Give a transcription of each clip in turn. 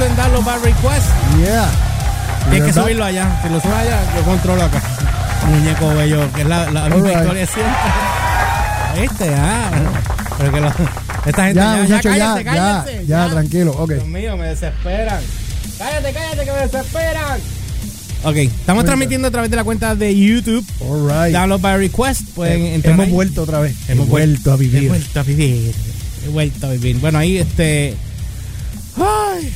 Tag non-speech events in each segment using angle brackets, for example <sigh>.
en Download by Request. Yeah. Tienes que subirlo allá. Si lo subes allá, yo controlo acá. <laughs> Muñeco bello, que es la, la misma historia siempre. <laughs> Este, ah. Pero que lo- esta gente Ya, ya, ya, cállate, ya, cállate, ya, tranquilo, ok. Dios mío, me desesperan. Cállate, cállate, que me desesperan. Ok, estamos transmitiendo a través de la cuenta de YouTube. All right. Download by Request. Pueden Eh, entrar Hemos ahí. vuelto otra vez. Hemos vuelto a He vivir. vuelto a vivir. He vuelto a vivir. Bueno, ahí este. Ay,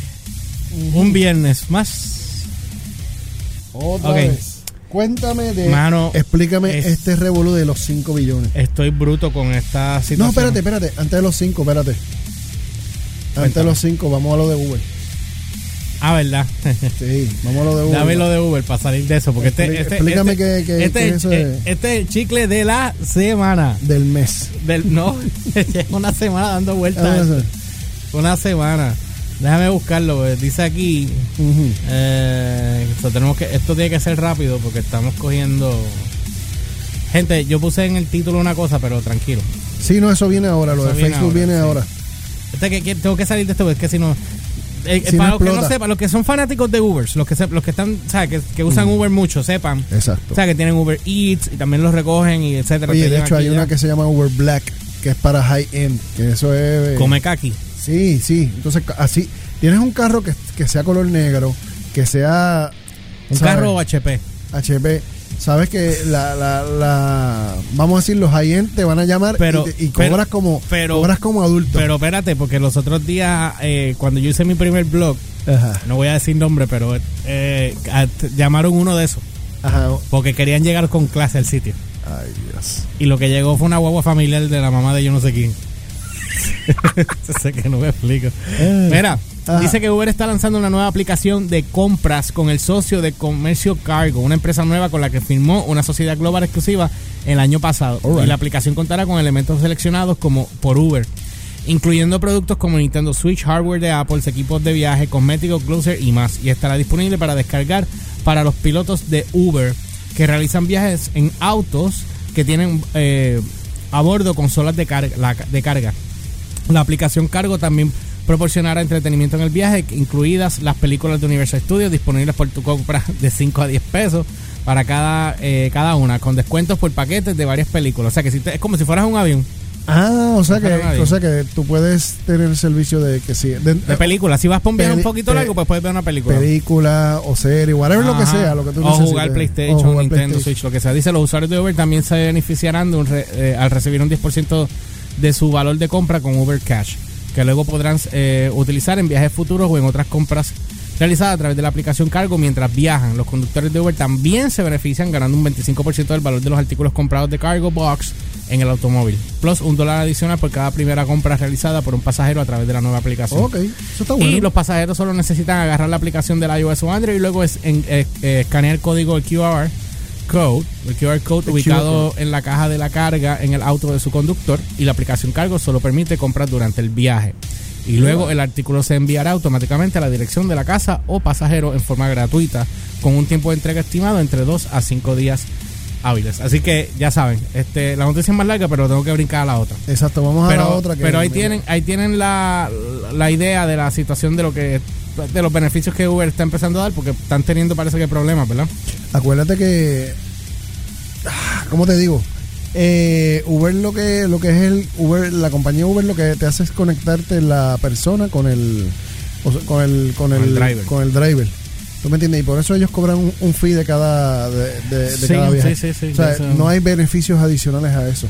un viernes más. Otra Ok. vez. Cuéntame de. Mano, explícame es- este revolú de los 5 billones. Estoy bruto con esta situación. No, espérate, espérate. Antes de los 5, espérate. Antes de los 5, vamos a lo de Uber. Ah, ¿verdad? Sí, vamos a lo de <laughs> Uber. Dame lo de Uber para salir de eso. Porque este, este, explícame este, qué- este, qué es de- este es el chicle de la semana. Del mes. Del, no, <laughs> una semana dando Ah, vueltas. eso. Una semana. Déjame buscarlo. porque Dice aquí. Eh, esto, tenemos que, esto tiene que ser rápido porque estamos cogiendo. Gente, yo puse en el título una cosa, pero tranquilo. Sí, no, eso viene ahora. Lo Eso de viene Facebook ahora, viene sí. ahora. Este que, que tengo que salir de esto, es que si no. eh, Si no para los que no sepan, los que son fanáticos de Uber, los que, se- los que están, o sea, que, que usan Uber mucho, sepan. Exacto. O sea, que tienen Uber Eats y también los recogen y etcétera. Oye, de hecho, hay ya. una que se llama Uber Black, que es para high end. Que eso es. eh, Come kaki. Sí, sí. Entonces, así. Tienes un carro que, que sea color negro, que sea. Un ¿sabes? carro HP. HP. Sabes que la, la, la. Vamos a decir, los high te van a llamar Pero- y, te- y pero- cobras como. pero- cobras como adulto. Pero espérate, porque los otros días, eh, cuando yo hice mi primer blog, Ajá. no voy a decir nombre, pero eh, llamaron uno de esos. Ajá. Porque querían llegar con clase al sitio. Ay, Dios. Y lo que llegó fue una guagua familiar de la mamá de yo no sé quién. <laughs> sé que no me explico. Eh. Mira, Ajá. dice que Uber está lanzando una nueva aplicación de compras con el socio de Comercio Cargo, una empresa nueva con la que firmó una sociedad global exclusiva el año pasado. Y la aplicación contará con elementos seleccionados como por Uber, incluyendo productos como Nintendo Switch, hardware de Apple, equipos de viaje, cosméticos, Gloser y más. Y estará disponible para descargar para los pilotos de Uber que realizan viajes en autos que tienen eh, a bordo consolas de carga, la- de carga. La aplicación Cargo también proporcionará entretenimiento en el viaje, incluidas las películas de Universal Studios disponibles por tu compra <laughs> de 5 a 10 pesos para cada, eh, cada una, con descuentos por paquetes de varias películas. O sea que si te- es como si fueras un avión Ah, o sea que, o sea que tú puedes tener el servicio de que sí. De, de películas. Si vas por un viaje un poquito largo, pues puedes ver una película. película o serie, whatever lo que Ajá. sea, lo que tú o necesites. jugar PlayStation, O jugar Nintendo PlayStation. Switch, lo que sea. Dice, los usuarios de Uber también se beneficiarán de un re- eh, al recibir un 10% de su valor de compra con Uber Cash, que luego podrán eh, utilizar en viajes futuros o en otras compras realizadas a través de la aplicación Cargo mientras viajan. Los conductores de Uber también se benefician ganando un 25% del valor de los artículos comprados de Cargo Box en el automóvil, plus un dólar adicional por cada primera compra realizada por un pasajero a través de la nueva aplicación. Ok, eso está bueno. Y los pasajeros solo necesitan agarrar la aplicación del iOS o Android y luego es en- eh, eh, escanear el código QR code, el QR code El ubicado en la caja de la carga en el auto de su conductor y la aplicación cargo solo permite comprar durante el viaje. Y luego el artículo se enviará automáticamente a la dirección de la casa o pasajero en forma gratuita con un tiempo de entrega estimado entre 2 a 5 días hábiles. Así que ya saben, este la noticia es más larga, pero tengo que brincar a la otra Exacto, vamos a pero, la otra que pero ahí tienen ahí tienen la, la idea de la situación de lo que de los beneficios que Uber está empezando a dar porque están teniendo parece que problemas verdad Acuérdate que. ah, ¿Cómo te digo? Eh, Uber lo que lo que es el Uber la compañía Uber lo que te hace es conectarte la persona con el o sea, con el con el, el driver. con el driver ¿Tú me entiendes? Y por eso ellos cobran un, un fee de cada de, de- de Sí, cada viaje. sí, sí, sí, o sea, no hay beneficios adicionales a eso.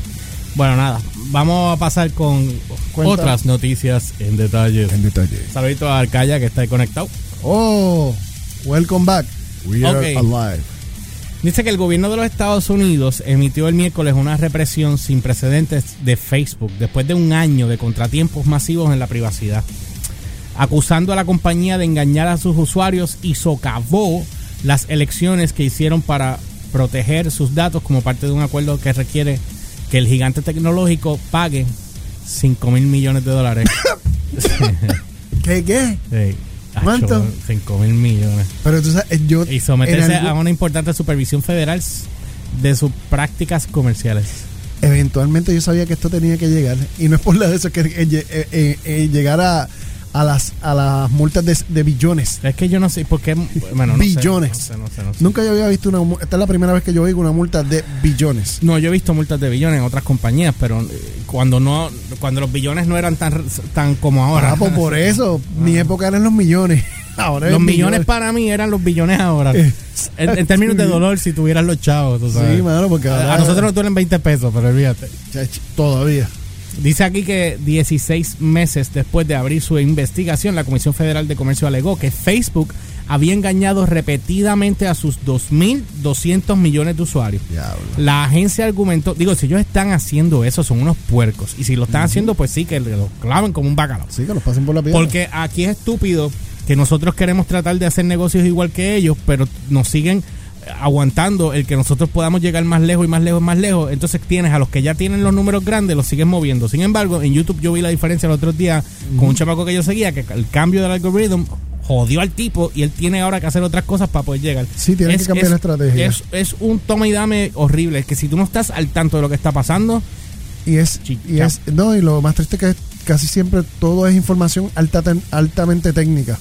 bueno nada vamos a pasar con Cuenta. otras noticias en detalle detalle. saludito a Arcaya que está ahí conectado Oh, welcome back. We are alive. Dice que el gobierno de los Estados Unidos emitió el miércoles una represión sin precedentes de Facebook después de un año de contratiempos masivos en la privacidad, acusando a la compañía de engañar a sus usuarios y socavó las elecciones que hicieron para proteger sus datos como parte de un acuerdo que requiere que el gigante tecnológico pague 5 mil millones de dólares. <laughs> ¿Qué qué? Sí. ¿Cuánto? 5 mil millones Pero tú sabes, yo y someterse algún- a una importante supervisión federal de sus prácticas comerciales. eventualmente yo sabía que esto tenía que llegar y no es por la de eso que eh, eh, eh, eh, llegar a, a las a las multas de, de billones. Es que yo no sé por qué. <laughs> Bueno, no sé, Billones. no sé, no sé, no sé. Nunca yo había visto una esta es la primera vez que yo oigo una multa de billones. No, yo he visto multas de billones en otras compañías, pero eh, cuando no, cuando los billones no eran tan, tan como ahora. Ah, pues por <laughs> eso, mi época eran los millones. <laughs> Ahora los es millones para mí eran los billones ahora. en, en términos de dolor, si tuvieras los chavos, tú sabes. Sí, mano, porque ahora- a nosotros nos duelen 20 pesos, pero olvídate. Todavía. Dice aquí que 16 meses después de abrir su investigación, la Comisión Federal de Comercio alegó que Facebook había engañado repetidamente a sus 2.200 millones de usuarios. Diablo. La agencia argumentó, digo, si ellos están haciendo eso, son unos puercos. Y si lo están haciendo, pues sí, que lo claven como un bacalao. Sí, que los pasen por la piedra. Porque aquí es estúpido que nosotros queremos tratar de hacer negocios igual que ellos, pero nos siguen aguantando el que nosotros podamos llegar más lejos y más lejos y más lejos. Entonces tienes a los que ya tienen los números grandes, los siguen moviendo. Sin embargo, en YouTube yo vi la diferencia el otro día con un chamaco que yo seguía, que el cambio del algoritmo jodió al tipo y él tiene ahora que hacer otras cosas para poder llegar. Sí, tienen que cambiar la estrategia. Es, es un toma y dame horrible. Es que si tú no estás al tanto de lo que está pasando, Y es, y no, y lo más triste que es casi siempre todo es información alta, altamente técnica.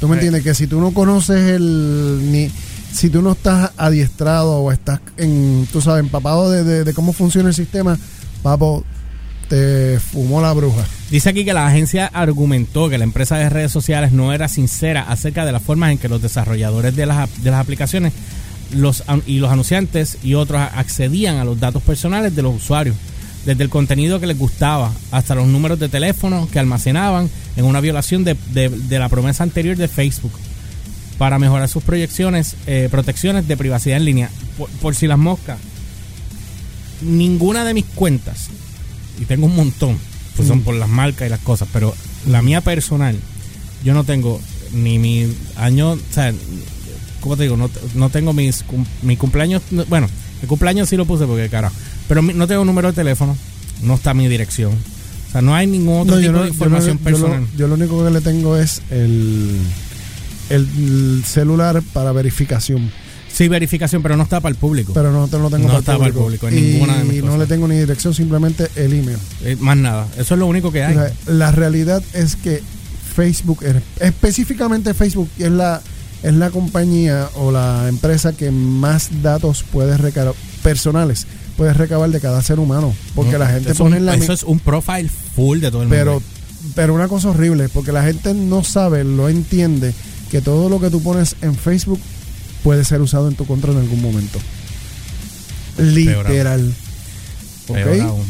¿Tú me entiendes? Que si tú no conoces el, ni, si tú no estás adiestrado o estás en, tú sabes, empapado de, cómo funciona el sistema, papo, te fumó la bruja. Dice aquí que la agencia argumentó que la empresa de redes sociales no era sincera acerca de las formas en que los desarrolladores de las, aplicaciones y los anunciantes y otros accedían a los datos personales de los usuarios, desde el contenido que les gustaba hasta los números de teléfono que almacenaban en una violación de la promesa anterior de Facebook para mejorar sus proyecciones, eh, protecciones de privacidad en línea. Por, por si las moscas, ninguna de mis cuentas, y tengo un montón, pues son Mm. por las marcas y las cosas, pero la mía personal, yo no tengo ni mi año, o sea, ¿cómo te digo? No, no tengo mis, mi cumpleaños, no- bueno, el cumpleaños sí lo puse porque carajo, pero mi- no tengo número de teléfono, no está mi dirección, o sea, no hay ningún otro No, tipo no- de información yo personal. lo, yo lo único que le tengo es el, el celular para verificación. Sí, verificación, pero no está para el público. Pero no te lo tengo No para, está el para el público. en y ninguna de mis no cosas. le tengo ni dirección, simplemente el email. Eh, más nada, eso es lo único que hay. O sea, la realidad es que Facebook, er- específicamente Facebook, es la, es la compañía o la empresa que más datos puede recabar, personales, puede recabar de cada ser humano. Porque No, la gente pone en la... eso es un profile full de todo el pero, mundo. pero una cosa horrible, porque la gente no sabe, no entiende que todo lo que tú pones en Facebook puede ser usado en tu contra en algún momento. Literal. ¿Ok? Peor aún.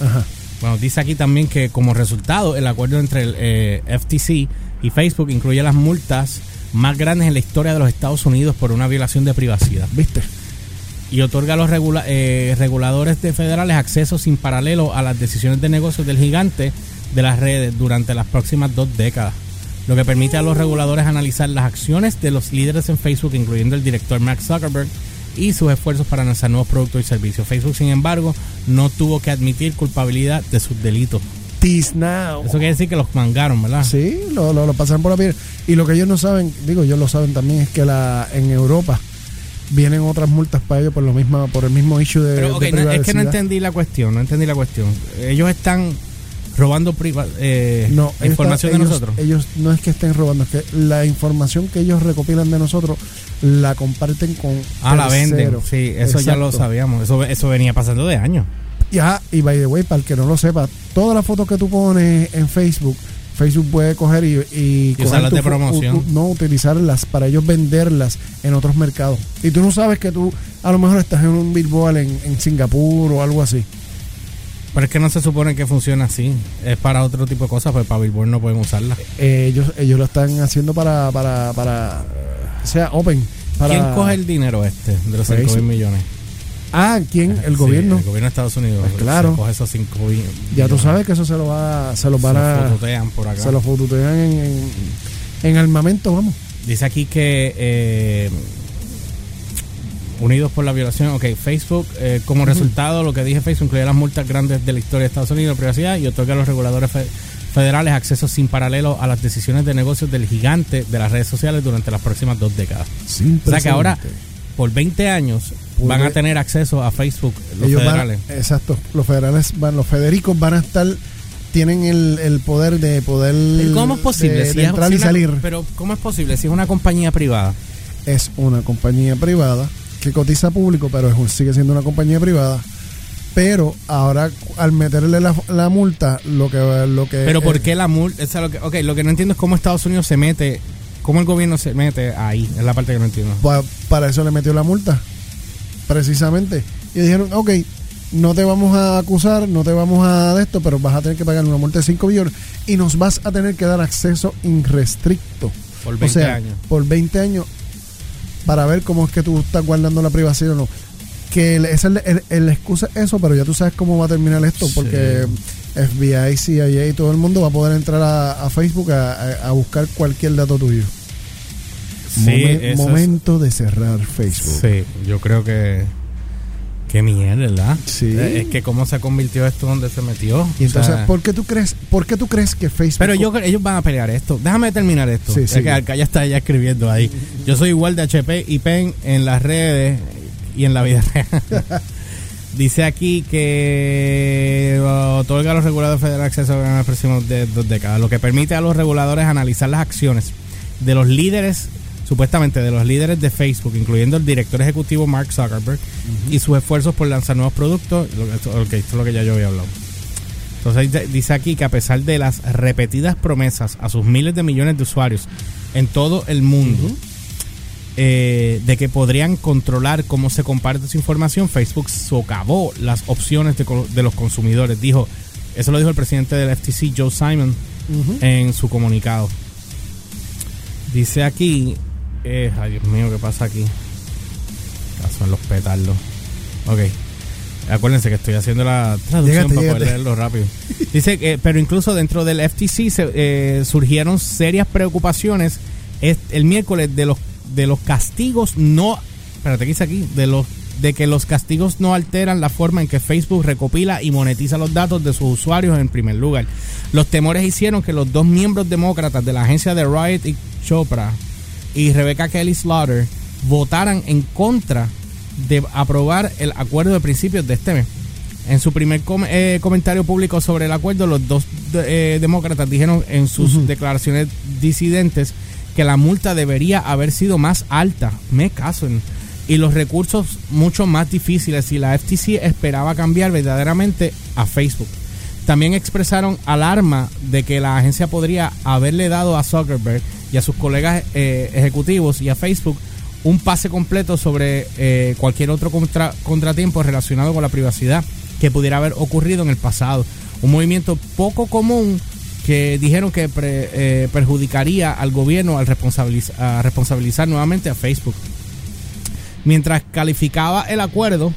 Ajá. Bueno, dice aquí también que como resultado el acuerdo entre el eh, FTC y Facebook incluye las multas más grandes en la historia de los Estados Unidos por una violación de privacidad ¿Viste? y otorga a los regula- eh, reguladores de federales acceso sin paralelo a las decisiones de negocios del gigante de las redes durante las próximas dos décadas, lo que permite a los reguladores analizar las acciones de los líderes en Facebook, incluyendo el director Mark Zuckerberg, y sus esfuerzos para lanzar nuevos productos y servicios. Facebook, sin embargo, no tuvo que admitir culpabilidad de sus delitos. Now. Eso quiere decir que los mangaron, ¿verdad? Sí, lo, lo, lo pasaron por la piel. Y lo que ellos no saben, digo, ellos lo saben también, es que la en Europa vienen otras multas para ellos por lo mismo, por el mismo issue de, Pero, de ok, no, es que no privacidad. entendí la cuestión, no entendí la cuestión. Ellos están robando priva- eh, No, información de nosotros. Ellos no es que estén robando, es que la información que ellos recopilan de nosotros la comparten con Ah, la venden. Sí, eso ya lo sabíamos. Eso, eso venía pasando de años. Y, ah, y by the way, para el que no lo sepa, todas las fotos que tú pones en Facebook, Facebook puede coger y, y coger tu de promoción. u- u- no, utilizarlas para ellos venderlas en otros mercados. Y tú no sabes que tú a lo mejor estás en un billboard en, en Singapur o algo así. Pero es que no se supone que funciona así. Es para otro tipo de cosas, pues para Billboard no pueden usarla. Eh, ellos ellos lo están haciendo para, para, para o sea, open. Para, ¿Quién coge el dinero este de los 5 Facebook. mil millones? Ah, ¿quién? El Sí, gobierno. El gobierno de Estados Unidos. Pues claro. Se coge esos 5 mil Ya tú sabes que eso se lo va, se Se van a, fototean por acá. se los fotutean en, en, en armamento, vamos. Dice aquí que eh, unidos por la violación, ok, Facebook, eh, como resultado, lo que dije, Facebook incluye las multas grandes de la historia de Estados Unidos de privacidad y otorga a los reguladores fe- federales acceso sin paralelo a las decisiones de negocios del gigante de las redes sociales durante las próximas dos décadas. O sea que ahora, por 20 años, van a tener acceso a Facebook los van- federales. exacto. Los federales van, los federicos van a estar tienen el, el poder de poder Pero ¿Cómo es posible? de- Si de es- entrar si y una- salir. pero ¿cómo es posible si es una compañía privada? Es una compañía privada que cotiza público, pero es sigue siendo una compañía privada. Pero ahora al meterle la, la multa, lo que lo que Pero ¿por qué la multa? O sea, lo que, ok, lo que no entiendo es cómo Estados Unidos se mete, cómo el gobierno se mete ahí. Es la parte que no entiendo. pa- para eso le metió la multa, precisamente. Y dijeron, ok, no te vamos a acusar, no te vamos a de esto, pero vas a tener que pagar una multa de 5 billones y nos vas a tener que dar acceso irrestricto. Por o 20 sea, años. por 20 años para ver cómo es que tú estás guardando la privacidad o no. Que el- es el, el excusa es eso, pero ya tú sabes cómo va a terminar esto, Sí. porque FBI, CIA y todo el mundo va a poder entrar a, a Facebook a, buscar cualquier dato tuyo. Sí, Momen- momento de cerrar Facebook. Sí, yo creo que. Qué mierda, ¿verdad? Sí. Eh, Es que cómo se convirtió esto donde se metió. Y O entonces, sea, ¿por qué tú crees, por qué tú crees que Facebook pero yo, creo- ellos van a pelear esto. Déjame terminar esto. Sí, es que acá ya está ya escribiendo ahí. Yo soy igual de HP y PEN en las redes y en la vida real. <laughs> Dice aquí que uh, otorga a los reguladores federales acceso en los próximos de dos décadas, lo que permite a los reguladores analizar las acciones de los líderes, supuestamente de los líderes de Facebook, incluyendo el director ejecutivo Mark Zuckerberg, y sus esfuerzos por lanzar nuevos productos. Lo que- esto es lo que ya yo había hablado. Entonces dice- aquí que a pesar de las repetidas promesas a sus miles de millones de usuarios en todo el mundo, eh, de que podrían controlar cómo se comparte su información, Facebook socavó las opciones de, los consumidores. Dijo, eso lo dijo el presidente del FTC, Joe Simon, en su comunicado. Dice aquí, eh, ay Dios mío, ¿qué pasa aquí? Caso en los petardos. Ok. Acuérdense que estoy haciendo la traducción para poder leerlo rápido. Dice que, pero incluso dentro del FTC se, eh, surgieron serias preocupaciones es- el miércoles de los de los castigos no, espérate, ¿qué dice aquí? De los de que los castigos no alteran la forma en que Facebook recopila y monetiza los datos de sus usuarios en primer lugar. Los temores hicieron que los dos miembros demócratas de la agencia de Riot y Chopra y Rebecca Kelly Slaughter votaran en contra de aprobar el acuerdo de principios de este mes. En su primer com- eh, comentario público sobre el acuerdo, los dos de- eh, demócratas dijeron en sus declaraciones disidentes que la multa debería haber sido más alta. Me caso en y los recursos mucho más difíciles si la FTC esperaba cambiar verdaderamente a Facebook. También expresaron alarma de que la agencia podría haberle dado a Zuckerberg y a sus colegas eh, ejecutivos y a Facebook un pase completo sobre eh, cualquier otro contra- contratiempo relacionado con la privacidad que pudiera haber ocurrido en el pasado. Un movimiento poco común que dijeron que pre- eh, perjudicaría al gobierno al responsabilizar nuevamente a Facebook mientras calificaba el acuerdo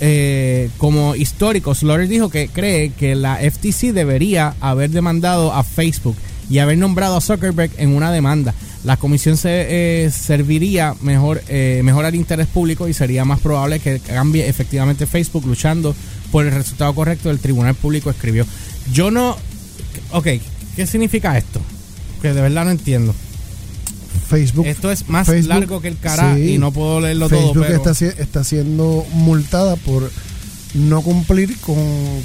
eh, como histórico, Slaughter dijo que cree que la FTC debería haber demandado a Facebook y haber nombrado a Zuckerberg en una demanda. La comisión se eh, serviría mejor eh, mejorar el interés público y sería más probable que cambie efectivamente Facebook luchando por el resultado correcto del tribunal público escribió. Yo no... Ok, ¿qué significa esto? Que de verdad no entiendo. Facebook Esto es más Facebook, largo que el cara sí. y no puedo leerlo Facebook todo. Pero... está, está siendo multada por no cumplir con,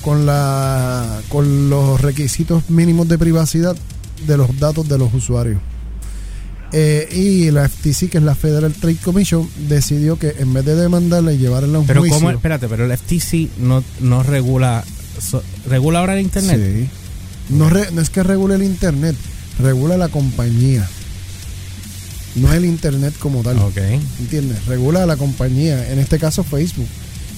con, la, con los requisitos mínimos de privacidad de los datos de los usuarios. Eh, y la FTC, que es la Federal Trade Commission, decidió que en vez de demandarla y llevarla a un Pero juicio... espérate, pero el FTC no, no regula, so- regula ahora el internet. Sí. No, re- no es que regule el Internet, regula la compañía. No es el Internet como tal. Ok. ¿Entiendes? Regula a la compañía, en este caso Facebook.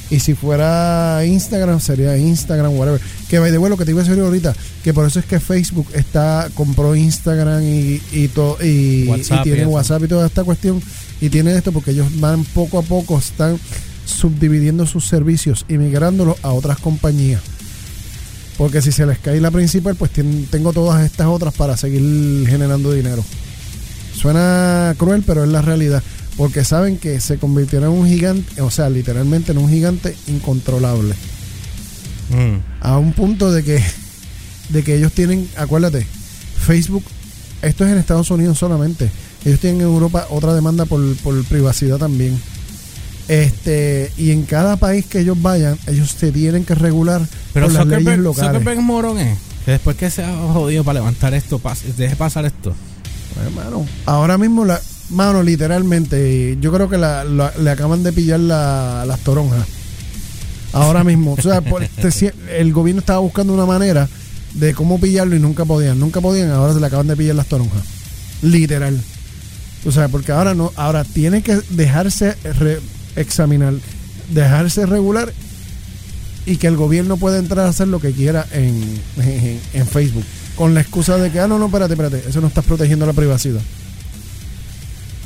Y si fuera Instagram, sería Instagram, whatever. Que by the way, lo que te iba a decir ahorita, que por eso es que Facebook está compró Instagram y, y, to- y, WhatsApp y tiene. WhatsApp y toda esta cuestión. Y tiene esto porque ellos van poco a poco, están subdividiendo sus servicios y migrándolos a otras compañías. Porque si se les cae la principal, pues tengo todas estas otras para seguir generando dinero. Suena cruel, pero es la realidad. Porque saben que se convirtieron en un gigante, o sea, literalmente en un gigante incontrolable. Mm. A un punto de que, de que ellos tienen, acuérdate, Facebook, esto es en Estados Unidos solamente. Ellos tienen en Europa otra demanda por, por privacidad también. Este, y en cada país que ellos vayan, ellos se tienen que regular Pero por las leyes locales. Zuckerberg es morón, ¿eh? Que después que se ha jodido para levantar esto, deje pasar esto. Hermano, ahora mismo, la, mano, literalmente, yo creo que la- la- le acaban de pillar la- las toronjas. Ahora <laughs> mismo. O sea, por- el gobierno estaba buscando una manera de cómo pillarlo y nunca podían. Nunca podían, ahora se le acaban de pillar las toronjas. Literal. O sea, porque ahora no, ahora tiene que dejarse re- examinar, dejarse regular y que el gobierno pueda entrar a hacer lo que quiera en, en, en Facebook. Con la excusa de que, ah, no, no, espérate, espérate, eso no estás protegiendo la privacidad.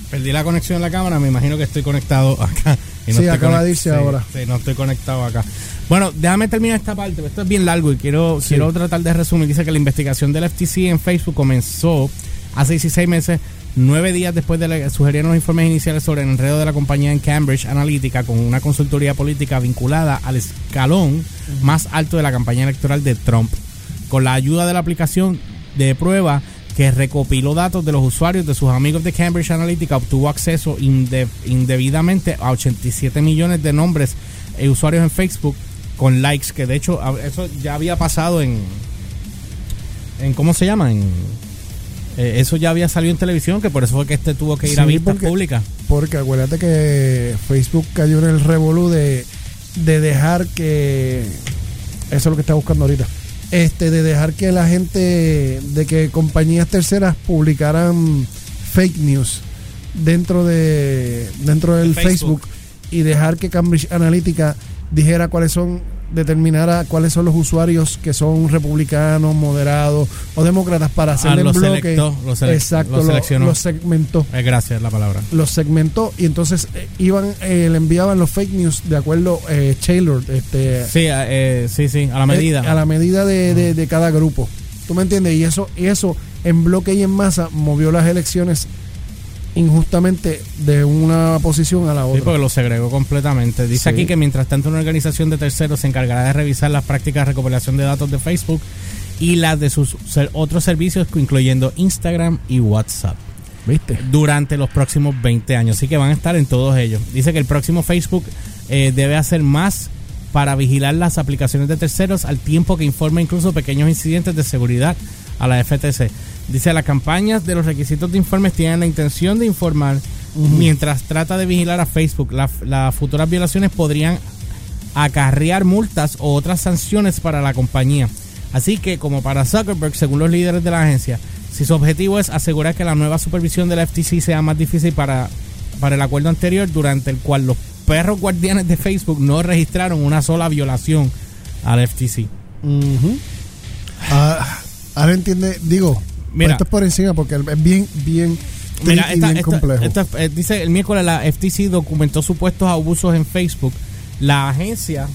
Perdí la conexión en la cámara, me imagino que estoy conectado acá. y Sí, estoy acaba de irse sí, ahora. Sí, no estoy conectado acá. Bueno, déjame terminar esta parte, esto es bien largo y quiero, Sí. quiero tratar de resumir. Dice que la investigación del FTC en Facebook comenzó hace 16 meses, nueve días después de que sugerieron los informes iniciales sobre el enredo de la compañía en Cambridge Analytica con una consultoría política vinculada al escalón más alto de la campaña electoral de Trump. Con la ayuda de la aplicación de prueba que recopiló datos de los usuarios de sus amigos de Cambridge Analytica, obtuvo acceso inde- indebidamente a 87 millones de nombres e usuarios en Facebook con likes, que de hecho eso ya había pasado en, en ¿cómo se llama? En, eh, eso ya había salido en televisión, que por eso fue que este tuvo que ir a vistas porque- públicas. Porque acuérdate que Facebook cayó en el revolú de, de dejar que. Eso es lo que está buscando ahorita. Este, de dejar que la gente. de que compañías terceras publicaran fake news dentro de dentro del Facebook. Facebook. y dejar que Cambridge Analytica dijera cuáles son determinara cuáles son los usuarios que son republicanos, moderados o demócratas para hacerle Ah, lo en bloque. selectó, lo selec- Exacto, lo lo- seleccionó. segmentó Eh, gracias, la palabra. los segmentó y entonces eh, iban eh, le enviaban los fake news de acuerdo eh, tailored este Sí, eh, sí, sí, a la medida. a la medida de, de- de cada grupo tú me entiendes y eso y eso en bloque y en masa movió las elecciones injustamente de una posición a la Sí, otra porque lo segregó completamente. Dice Sí. aquí que mientras tanto una organización de terceros se encargará de revisar las prácticas de recopilación de datos de Facebook y las de sus otros servicios, incluyendo Instagram y WhatsApp, viste durante los próximos 20 años. Así que van a estar en todos ellos. Dice que el próximo Facebook eh, debe hacer más para vigilar las aplicaciones de terceros al tiempo que informa incluso pequeños incidentes de seguridad a la FTC. Dice, las campañas de los requisitos de informes tienen la intención de informar mientras trata de vigilar a Facebook. La- las futuras violaciones podrían acarrear multas o otras sanciones para la compañía. Así que, como para Zuckerberg, según los líderes de la agencia, si su objetivo es asegurar que la nueva supervisión de la FTC sea más difícil para, para el acuerdo anterior, durante el cual los perros guardianes de Facebook no registraron una sola violación al FTC. Ujú. Ah, ahora entiende digo Mira. esto es por encima porque es bien bien Mira, tricky, esta- bien complejo esta- eh, dice el miércoles la FTC documentó supuestos abusos en Facebook. La agencia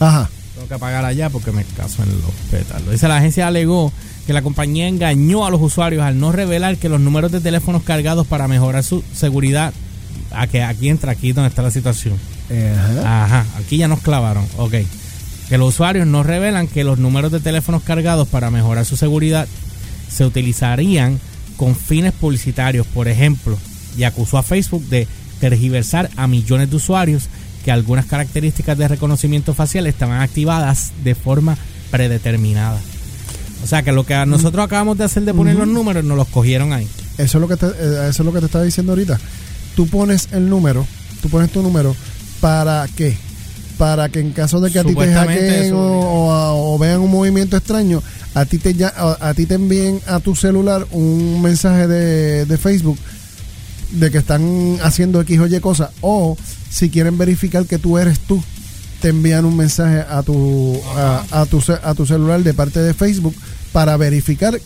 ajá Tengo que apagar allá porque me caso en los pétalos. Dice la agencia alegó que la compañía engañó a los usuarios al no revelar que los números de teléfonos cargados para mejorar su seguridad. A que aquí entra aquí donde está la situación. Ajá. Ajá, aquí ya nos clavaron. Ok. Que los usuarios no revelan que los números de teléfonos cargados para mejorar su seguridad se utilizarían con fines publicitarios, por ejemplo, y acusó a Facebook de tergiversar a millones de usuarios que algunas características de reconocimiento facial estaban activadas de forma predeterminada. O sea que lo que nosotros acabamos de hacer de poner los números nos los cogieron ahí. Eso es lo que te, eh, eso es lo que te estaba diciendo ahorita. Tú pones el número, tú pones tu número para qué? Para que en caso de que a ti te hackeen o, o o vean un movimiento extraño, a ti te ya- a, a ti te envíen a tu celular un mensaje de, de Facebook de que están haciendo X o Y cosas o si quieren verificar que tú eres tú te envían un mensaje a tu a, a tu a tu celular de parte de Facebook para verificar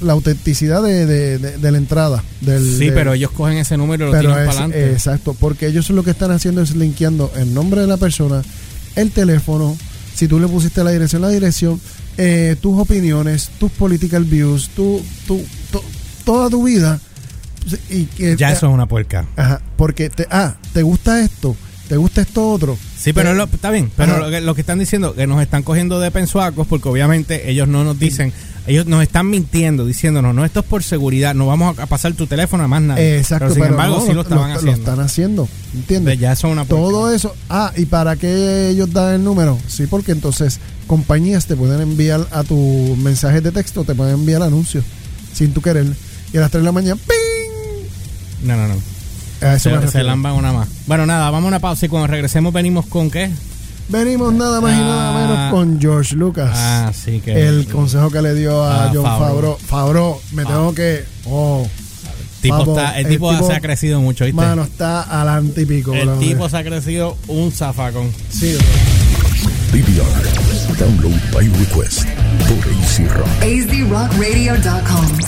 la autenticidad de, de- de- de la entrada del Sí, pero ellos cogen ese número y lo tiran para adelante. exacto porque ellos lo que están haciendo es linkeando el nombre de la persona el teléfono si tú le pusiste la dirección la dirección eh, tus opiniones tus political views tu, tu, to- toda tu vida y que ya eso es una puerca. Ajá, porque te, ah, te gusta esto, ¿te gusta esto otro? Sí, pero lo- está bien. Pero lo que, lo que están diciendo, que nos están cogiendo de pensuacos, porque obviamente ellos no nos dicen, ellos nos están mintiendo, diciéndonos, no, esto es por seguridad, no vamos a, pasar tu teléfono a más nadie. Exacto, pero sin embargo, no, sí lo estaban haciendo. están haciendo, ¿entiendes? Ya eso es una Todo eso. Ah, ¿y para qué ellos dan el número? Sí, porque entonces compañías te pueden enviar a tu mensaje de texto, te pueden enviar anuncios sin tú querer. Y a las 3 de la mañana, ¡ping! No, no, no. A eso Se, lamban una más. Bueno, nada, vamos a una pausa y cuando regresemos venimos con qué. Venimos nada más y nada Ah. menos con George Lucas. Ah, sí que. el consejo que le dio a Ah, John Favreau. Favreau. Me tengo que. Oh, tipo Papo, está, el, el tipo tipo- se ha crecido mucho, ¿viste? mano, está pico. el bro. tipo se ha crecido un zafacón. Sí, bro. DVR. Download by request por AC Rock. azrockradio.com.